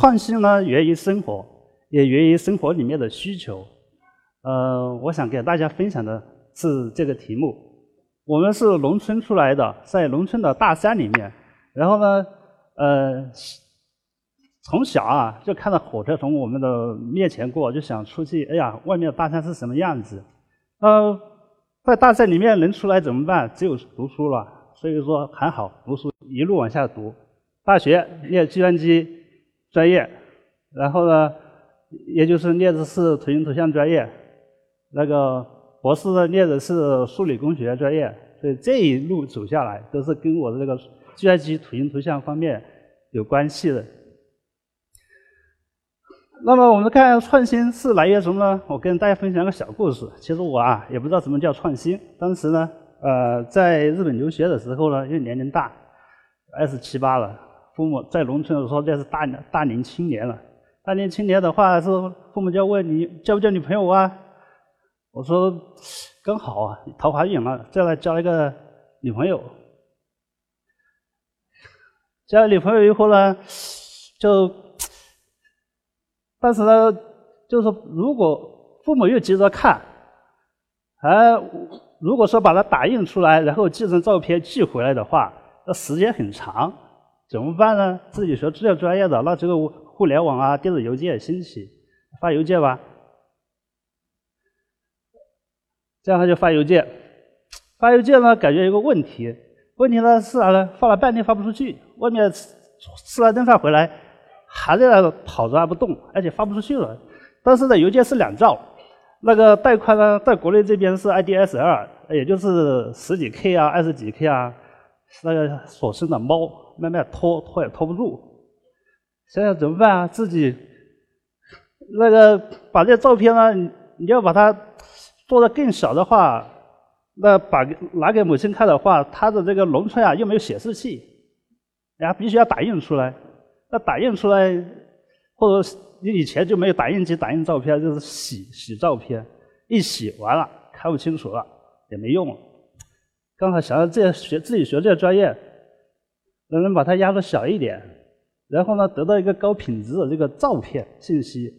创新呢源于生活，也源于生活里面的需求。呃，我想给大家分享的是这个题目。我们是农村出来的，在农村的大山里面，然后呢，呃，从小啊就看到火车从我们的面前过，就想出去。哎呀，外面的大山是什么样子？呃，在大山里面能出来怎么办？只有读书了。所以说还好，读书一路往下读，大学念计算机专业，然后呢，也就是列的是图形图像专业。那个博士呢，列的是数理工学专业，所以这一路走下来都是跟我的这个计算机图形图像方面有关系的。那么我们看创新是来源于什么呢？我跟大家分享个小故事。其实我啊也不知道什么叫创新。当时呢，呃，在日本留学的时候呢，因为年龄大，二十七八了，父母在农村的时候这是大大龄青年了。大龄青年的话是父母就问你交不交女朋友啊？我说刚好啊，桃花运了，再来交一个女朋友。交了女朋友以后呢，就，但是呢，就是，如果父母又急着看，而如果说把它打印出来，然后寄成照片寄回来的话，那时间很长，怎么办呢？自己学资料专业的，那这个互联网啊，电子邮件兴起，发邮件吧。这样他就发邮件，发邮件呢，感觉有个问题，问题呢是啥呢？发了半天发不出去，外面吃了顿饭回来，还在那跑着还不动，而且发不出去了。但是呢，邮件是两兆，那个带宽呢，在国内这边是 IDSL，也就是十几 K 啊，二十几 K 啊，那个所生的猫慢慢拖拖也拖不住，想想怎么办啊？自己那个把这照片呢，你要把它。做的更小的话，那把拿给母亲看的话，他的这个农村啊又没有显示器，然后必须要打印出来。那打印出来，或者你以前就没有打印机打印照片，就是洗洗照片，一洗完了看不清楚了，也没用了。刚好想到这学自己学这个专业，能不能把它压缩小一点，然后呢得到一个高品质的这个照片信息。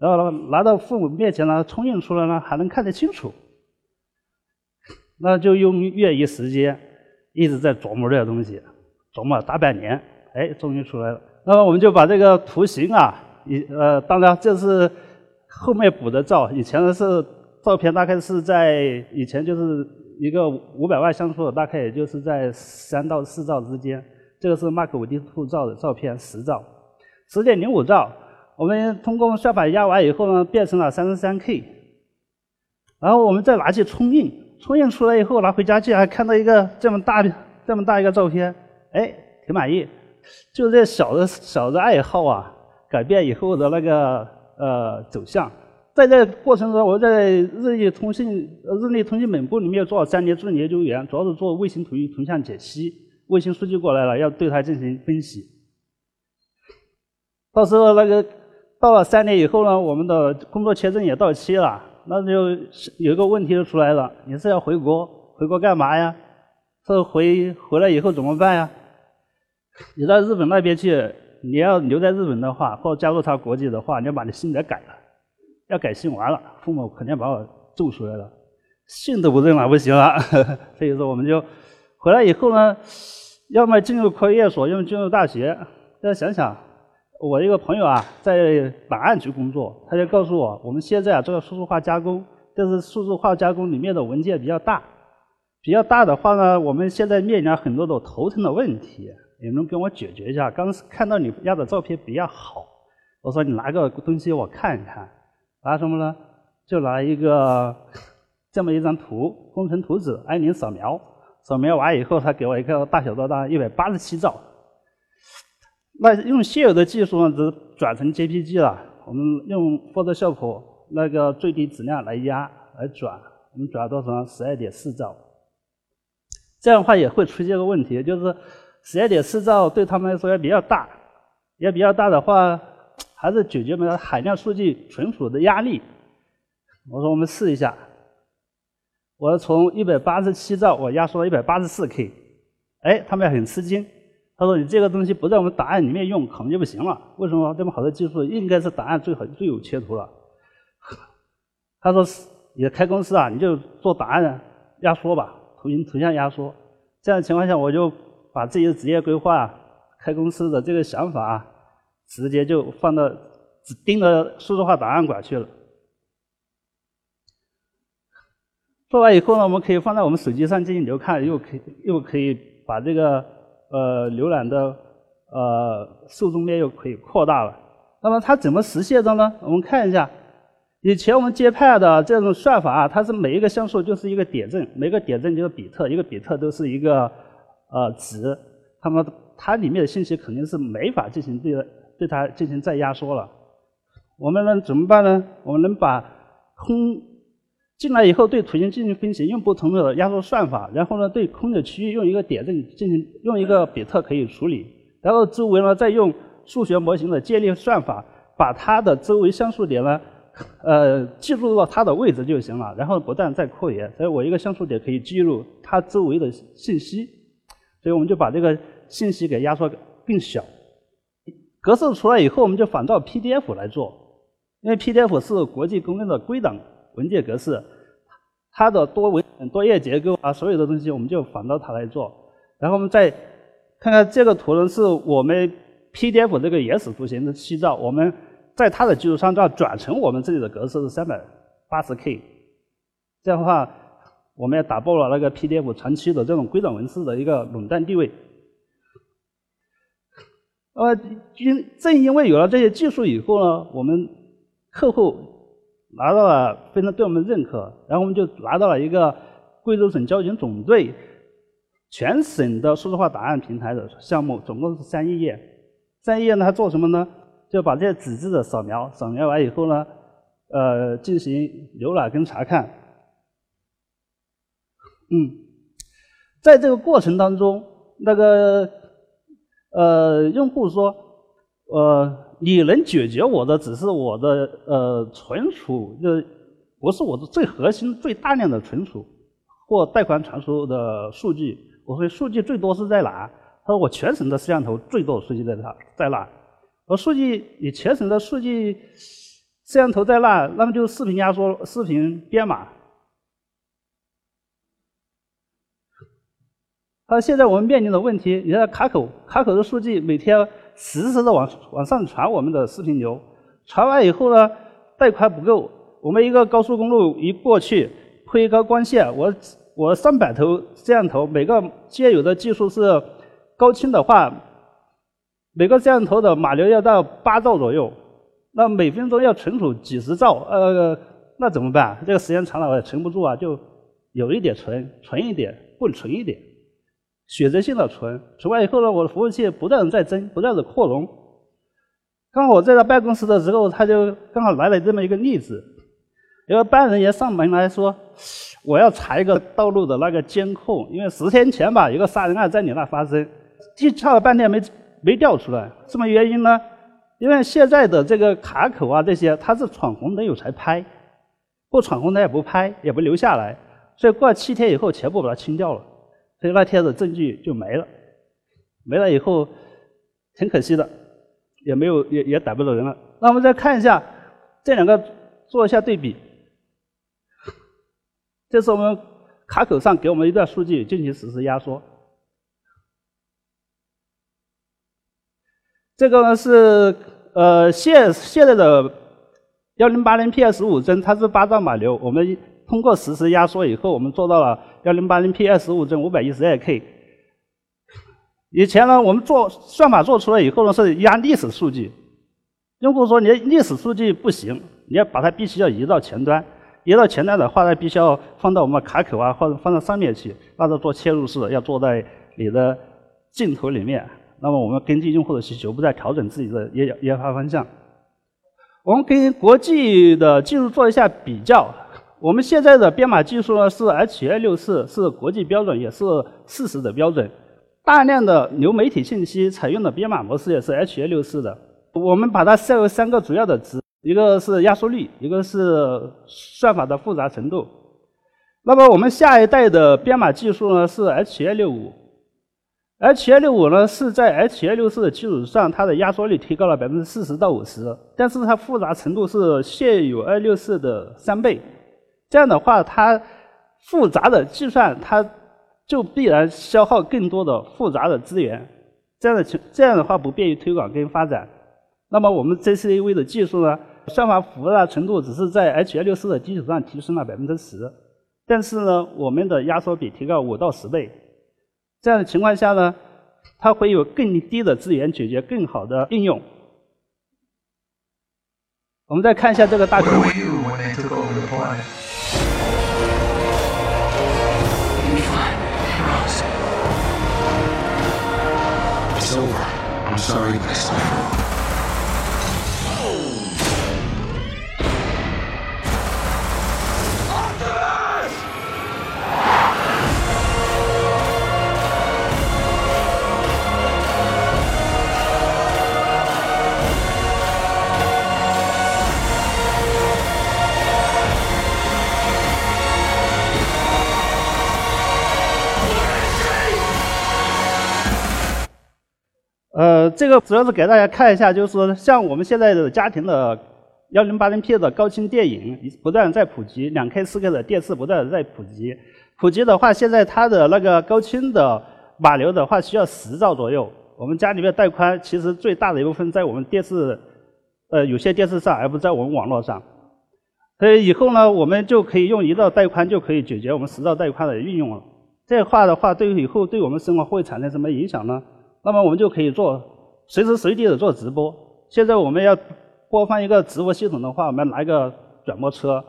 然后呢，拿到父母面前呢，冲印出来呢，还能看得清楚，那就用业余时间一直在琢磨这个东西，琢磨大半年，哎，终于出来了。那么我们就把这个图形啊，以呃，当然这是后面补的照，以前的是照片，大概是在以前就是一个五百万像素的，大概也就是在三到四兆之间。这个是 Mark 五 D Two 照的照片，十兆，十点零五兆。我们通过算法压完以后呢，变成了三十三 K，然后我们再拿去冲印，冲印出来以后拿回家，竟然看到一个这么大的、这么大一个照片，哎，挺满意。就这小的小的爱好啊，改变以后的那个呃走向。在这过程中，我在日立通信日立通信本部里面做了三年助理研究员，主要是做卫星图图像解析，卫星数据过来了，要对它进行分析。到时候那个。到了三年以后呢，我们的工作签证也到期了，那就有一个问题就出来了：你是要回国？回国干嘛呀？这回回来以后怎么办呀？你到日本那边去，你要留在日本的话，或加入他国籍的话，你要把你姓给改了，要改姓完了，父母肯定把我揍出来了，姓都不认了，不行了。所以说，我们就回来以后呢，要么进入科研所，要么进入大学。大家想想。我一个朋友啊，在档案局工作，他就告诉我，我们现在啊做数字化加工，但是数字化加工里面的文件比较大，比较大的话呢，我们现在面临很多的头疼的问题，你能跟我解决一下？刚看到你压的照片比较好，我说你拿个东西我看一看，拿什么呢？就拿一个这么一张图，工程图纸，按钮扫描，扫描完以后，他给我一个大小多大一百八十七兆。那用现有的技术呢，只转成 JPG 了。我们用 Photoshop 那个最低质量来压来转，我们转到成十二点四兆。这样的话也会出现个问题，就是十二点四兆对他们来说也比较大，也比较大的话，还是解决不了海量数据存储的压力。我说我们试一下，我从一百八十七兆我压缩到一百八十四 K，哎，他们很吃惊。他说你这个东西不在我们档案里面用，可能就不行了。为什么这么好的技术应该是档案最好最有切图了？他说你开公司啊，你就做档案压缩吧，图形图像压缩。这样情况下，我就把自己的职业规划、开公司的这个想法，直接就放到只盯着数字化档案馆去了。做完以后呢，我们可以放在我们手机上进行流看，又可以又可以把这个呃浏览的呃受众面又可以扩大了。那么它怎么实现的呢？我们看一下，以前我们接派的这种算法啊，它是每一个像素就是一个点阵，每个点阵就是比特，一个比特都是一个呃值，那么它里面的信息肯定是没法进行对对它进行再压缩了。我们能怎么办呢？我们能把空进来以后，对图形进行分析，用不同的压缩算法，然后呢，对空的区域用一个点阵进行用一个比特可以处理，然后周围呢再用数学模型的建立算法，把它的周围像素点呢，呃，记录到它的位置就行了，然后不断再扩延，所以我一个像素点可以记录它周围的信息，所以我们就把这个信息给压缩更小，格式出来以后，我们就仿照 PDF 来做，因为 PDF 是国际公认的归档。文件格式，它的多文多页结构啊，所有的东西我们就仿照它来做。然后我们再看看这个图呢，是我们 PDF 这个原始图形的七兆，我们在它的基础上再转成我们这里的格式是三百八十 K。这样的话，我们也打破了那个 PDF 长期的这种归档文字的一个垄断地位。呃，因正因为有了这些技术以后呢，我们客户。拿到了，非常对我们认可，然后我们就拿到了一个贵州省交警总队全省的数字化档案平台的项目，总共是三亿页。三亿页呢，它做什么呢？就把这些纸质的扫描，扫描完以后呢，呃，进行浏览跟查看。嗯，在这个过程当中，那个呃，用户说，呃。你能解决我的只是我的呃存储，就不是我的最核心、最大量的存储或带宽传输的数据。我说数据最多是在哪？他说我全省的摄像头最多数据在哪？在哪？我数据你全省的数据摄像头在那，那么就视频压缩、视频编码。他说现在我们面临的问题，你看卡口，卡口的数据每天。实时的往往上传我们的视频流，传完以后呢，带宽不够。我们一个高速公路一过去，铺一个光线，我我上百头摄像头，每个现有的技术是高清的话，每个摄像头的码流要到八兆左右，那每分钟要存储几十兆，呃，那怎么办？这个时间长了我也存不住啊，就有一点存，存一点，不存一点。选择性的存，存完以后呢，我的服务器不断的在增，不断的扩容。刚好我在他办公室的时候，他就刚好来了这么一个例子，一个办案人员上门来说，我要查一个道路的那个监控，因为十天前吧，有个杀人案在你那发生，去查了半天没没调出来，什么原因呢？因为现在的这个卡口啊这些，它是闯红灯有才拍，不闯红灯也不拍，也不留下来，所以过了七天以后，全部把它清掉了。所以那天的证据就没了，没了以后，挺可惜的，也没有也也逮不到人了。那我们再看一下这两个做一下对比，这是我们卡口上给我们一段数据进行实时压缩。这个呢是呃现现在的幺零八零 PS 五帧，它是八兆码流，我们。通过实时压缩以后，我们做到了幺零八零 P 二十五帧五百一十二 K。以前呢，我们做算法做出来以后呢，是压历史数据。用户说你历史数据不行，你要把它必须要移到前端。移到前端的话呢，必须要放到我们卡口啊，或者放到上面去，那是做切入式，要做在你的镜头里面。那么我们根据用户的需求，不再调整自己的研研发方向。我们跟国际的技术做一下比较。我们现在的编码技术呢是 H.264，是国际标准，也是事实的标准。大量的流媒体信息采用的编码模式也是 H.264 的。我们把它设为三个主要的值，一个是压缩率，一个是算法的复杂程度。那么我们下一代的编码技术呢是 H.265。H 2 6 5呢是在 H 2 6 4的基础上，它的压缩率提高了百分之四十到五十，但是它复杂程度是现有2 6 4的三倍。这样的话，它复杂的计算，它就必然消耗更多的复杂的资源。这样的情这样的话不便于推广跟发展。那么我们 JCAV 的技术呢，算法复杂程度只是在 H 2 6 4的基础上提升了百分之十，但是呢，我们的压缩比提高五到十倍。这样的情况下呢，它会有更低的资源解决更好的应用。我们再看一下这个大图。It's. I'm sorry, but it's over. 这个主要是给大家看一下，就是说，像我们现在的家庭的幺零八零 P 的高清电影不断在普及，两 K、四 K 的电视不断在普及。普及的话，现在它的那个高清的码流的话需要十兆左右。我们家里面带宽其实最大的一部分在我们电视，呃，有些电视上，而不在我们网络上。所以以后呢，我们就可以用一兆带宽就可以解决我们十兆带宽的运用了。这话的话，对以后对我们生活会产生什么影响呢？那么我们就可以做随时随地的做直播。现在我们要播放一个直播系统的话，我们拿一个转播车。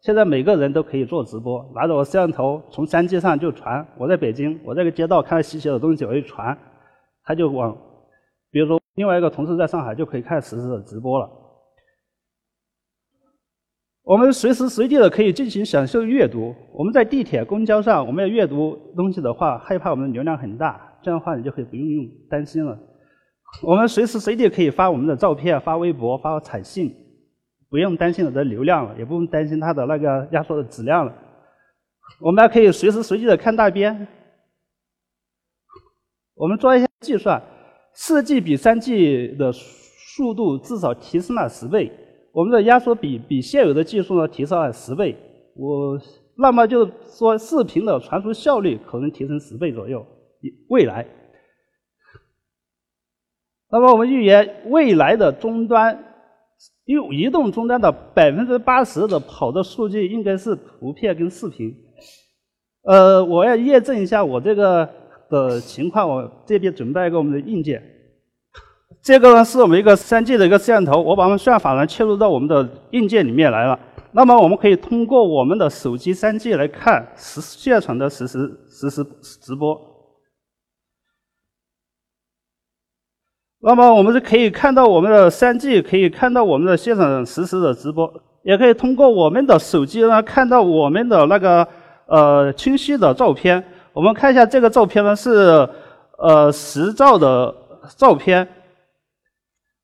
现在每个人都可以做直播，拿着我摄像头从山机上就传。我在北京，我这个街道看到稀奇的东西，我一传，他就往，比如说另外一个同事在上海就可以看实时的直播了。我们随时随地的可以进行享受阅读。我们在地铁、公交上，我们要阅读东西的话，害怕我们的流量很大。这样的话，你就可以不用用担心了。我们随时随地可以发我们的照片、发微博、发彩信，不用担心我的流量了，也不用担心它的那个压缩的质量了。我们还可以随时随地的看大片。我们做一下计算，四 G 比三 G 的速度至少提升了十倍，我们的压缩比比现有的技术呢提升了十倍。我那么就说视频的传输效率可能提升十倍左右。未来，那么我们预言未来的终端，用移动终端的百分之八十的跑的数据应该是图片跟视频。呃，我要验证一下我这个的情况，我这边准备一个我们的硬件。这个呢是我们一个三 G 的一个摄像头，我把我们算法呢切入到我们的硬件里面来了。那么我们可以通过我们的手机三 G 来看实现场的实时实时直播。那么我们是可以看到我们的三 G，可以看到我们的现场实时的直播，也可以通过我们的手机呢看到我们的那个呃清晰的照片。我们看一下这个照片呢是呃十兆的照片，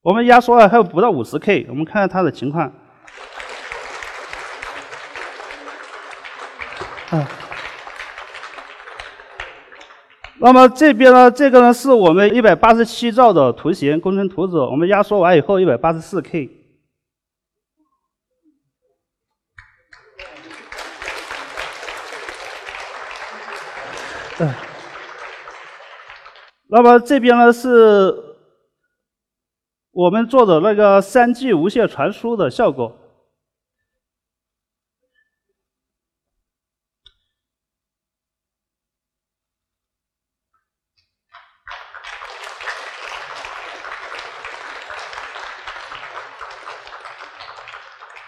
我们压缩了还有不到五十 K，我们看看它的情况。那么这边呢，这个呢是我们一百八十七兆的图形工程图纸，我们压缩完以后一百八十四 K。那么这边呢是我们做的那个三 G 无线传输的效果。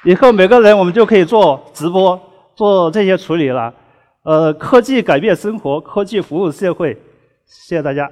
以后每个人我们就可以做直播，做这些处理了。呃，科技改变生活，科技服务社会。谢谢大家。